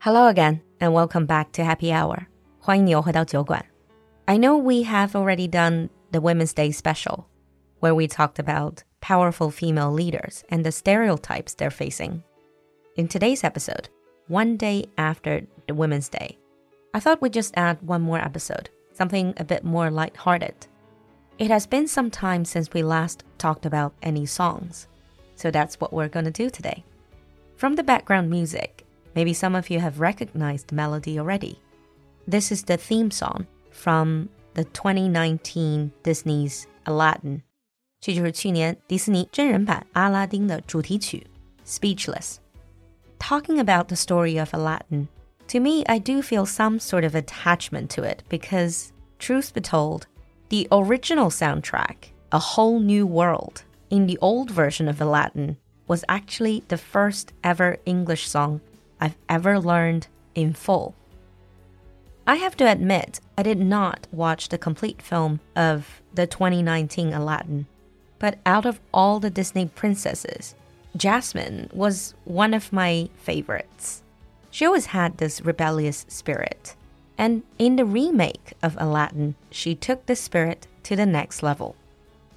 Hello again, and welcome back to Happy Hour. 欢迎你又回到酒馆. I know we have already done the Women's Day special, where we talked about powerful female leaders and the stereotypes they're facing. In today's episode, one day after the Women's Day, I thought we'd just add one more episode, something a bit more light-hearted. It has been some time since we last talked about any songs, so that's what we're going to do today. From the background music, maybe some of you have recognized the melody already. This is the theme song from the 2019 Disney's Aladdin. 这就是去年迪士尼真人版阿拉丁的主题曲《Speechless》。Talking about the story of Aladdin, to me, I do feel some sort of attachment to it because, truth be told, the original soundtrack, A Whole New World, in the old version of Aladdin, was actually the first ever English song I've ever learned in full. I have to admit, I did not watch the complete film of the 2019 Aladdin. But out of all the Disney princesses, Jasmine was one of my favorites. She always had this rebellious spirit. And in the remake of Aladdin, she took the spirit to the next level.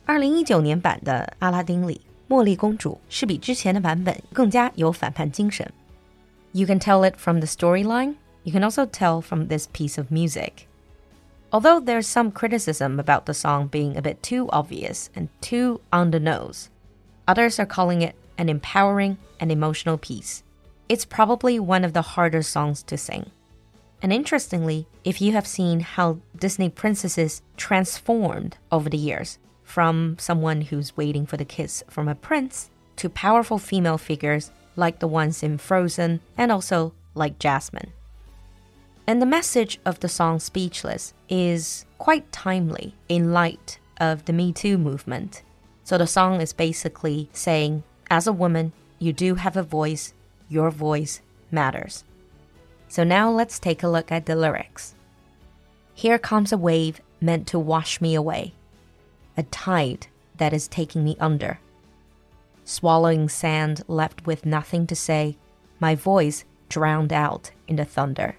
二零一九年版的《阿拉丁》里，茉莉公主是比之前的版本更加有反叛精神。 You can tell it from the storyline, you can also tell from this piece of music. Although there's some criticism about the song being a bit too obvious and too on the nose, others are calling it an empowering and emotional piece. It's probably one of the harder songs to sing. And interestingly, if you have seen how Disney princesses transformed over the years, from someone who's waiting for the kiss from a prince to powerful female figures like the ones in Frozen and also like Jasmine. And the message of the song Speechless is quite timely in light of the Me Too movement. So the song is basically saying, as a woman, you do have a voice, your voice matters. So now let's take a look at the lyrics. Here comes a wave meant to wash me away, a tide that is taking me under. Swallowing sand left with nothing to say, my voice drowned out in the thunder.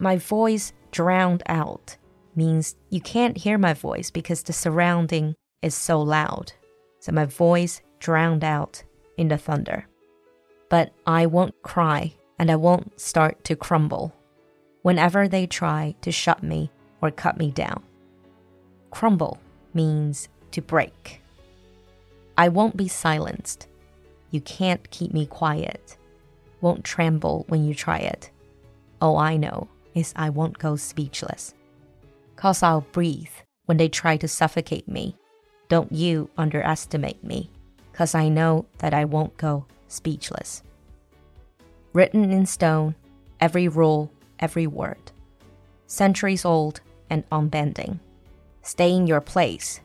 My voice drowned out means you can't hear my voice because the surrounding is so loud. So my voice drowned out in the thunder. But I won't cry and I won't start to crumble whenever they try to shut me or cut me down. Crumble means to break. I won't be silenced. You can't keep me quiet. Won't tremble when you try it. All I know is I won't go speechless. Cause I'll breathe when they try to suffocate me. Don't you underestimate me, cause I know that I won't go speechless. Written in stone, every rule, every word. Centuries old and unbending. Stay in your place.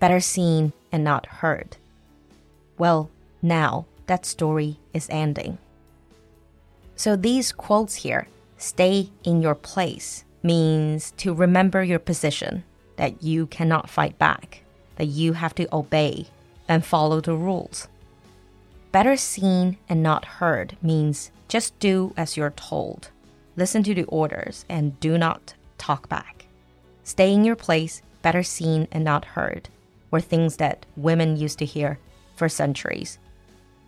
Better seen and not heard. Well, now that story is ending. So these quotes here stay in your place means to remember your position, that you cannot fight back, that you have to obey and follow the rules. Better seen and not heard means just do as you're told. Listen to the orders and do not talk back. Stay in your place, better seen and not heard, were things that women used to hear for centuries.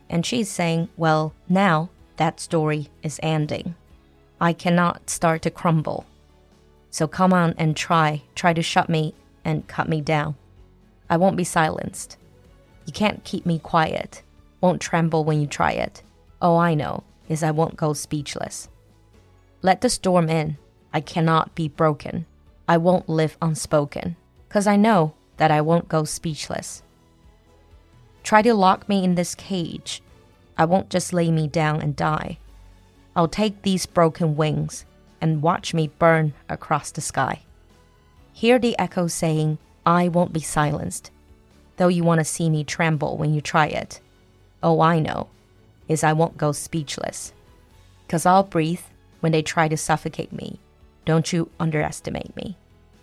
And she's saying, well, now that story is ending. I cannot start to crumble. So come on and try, try to shut me and cut me down. I won't be silenced. You can't keep me quiet, won't tremble when you try it. All I know is I won't go speechless. Let the storm in. I cannot be broken. I won't live unspoken, cause I know that I won't go speechless. Try to lock me in this cage. I won't just lay me down and die. I'll take these broken wings and watch me burn across the sky. Hear the echo saying, I won't be silenced, though you want to see me tremble when you try it. Oh, I know is I won't go speechless. Cause I'll breathe when they try to suffocate me. Don't you underestimate me.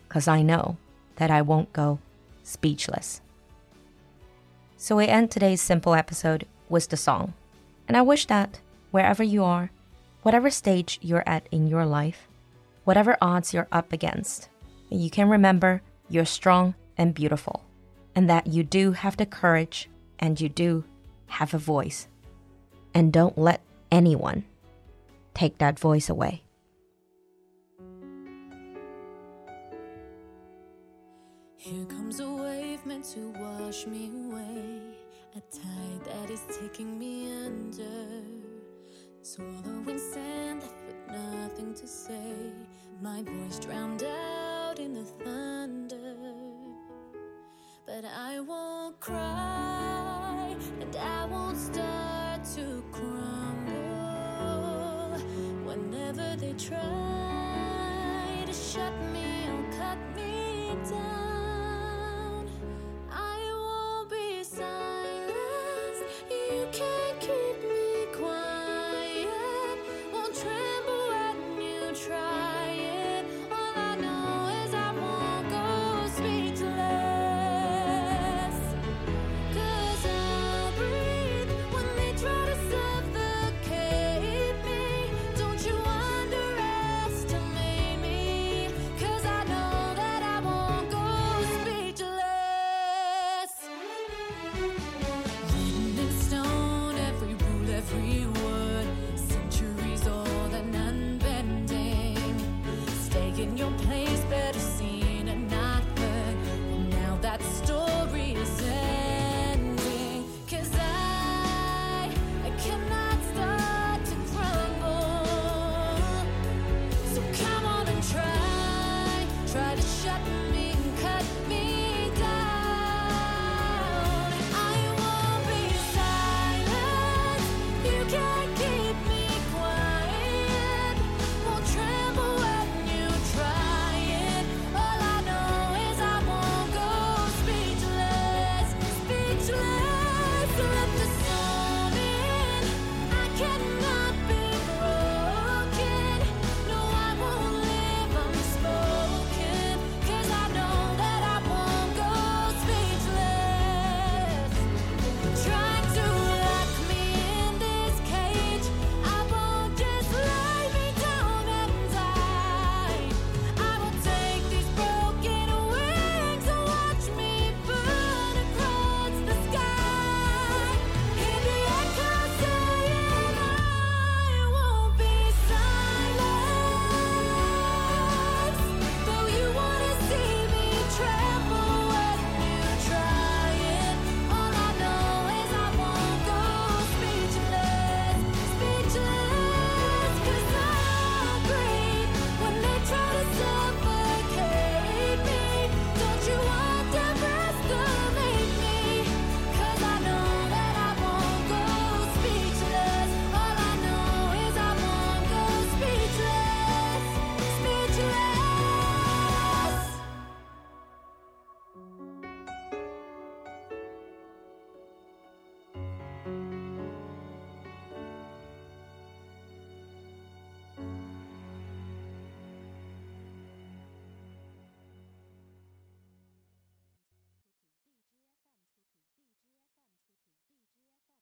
Cause I know that I won't go speechless. So we end today's simple episode with the song. And I wish that wherever you are, Whatever stage you're at in your life, whatever odds you're up against, you can remember you're strong and beautiful, and that you do have the courage and you do have a voice. And don't let anyone take that voice away. Meant to wash me away. A tide that is taking me under. Swallowing sand left with nothing to say. My voice drowned out in the thunder. But I won't cry and I won't start to crumble. Whenever they try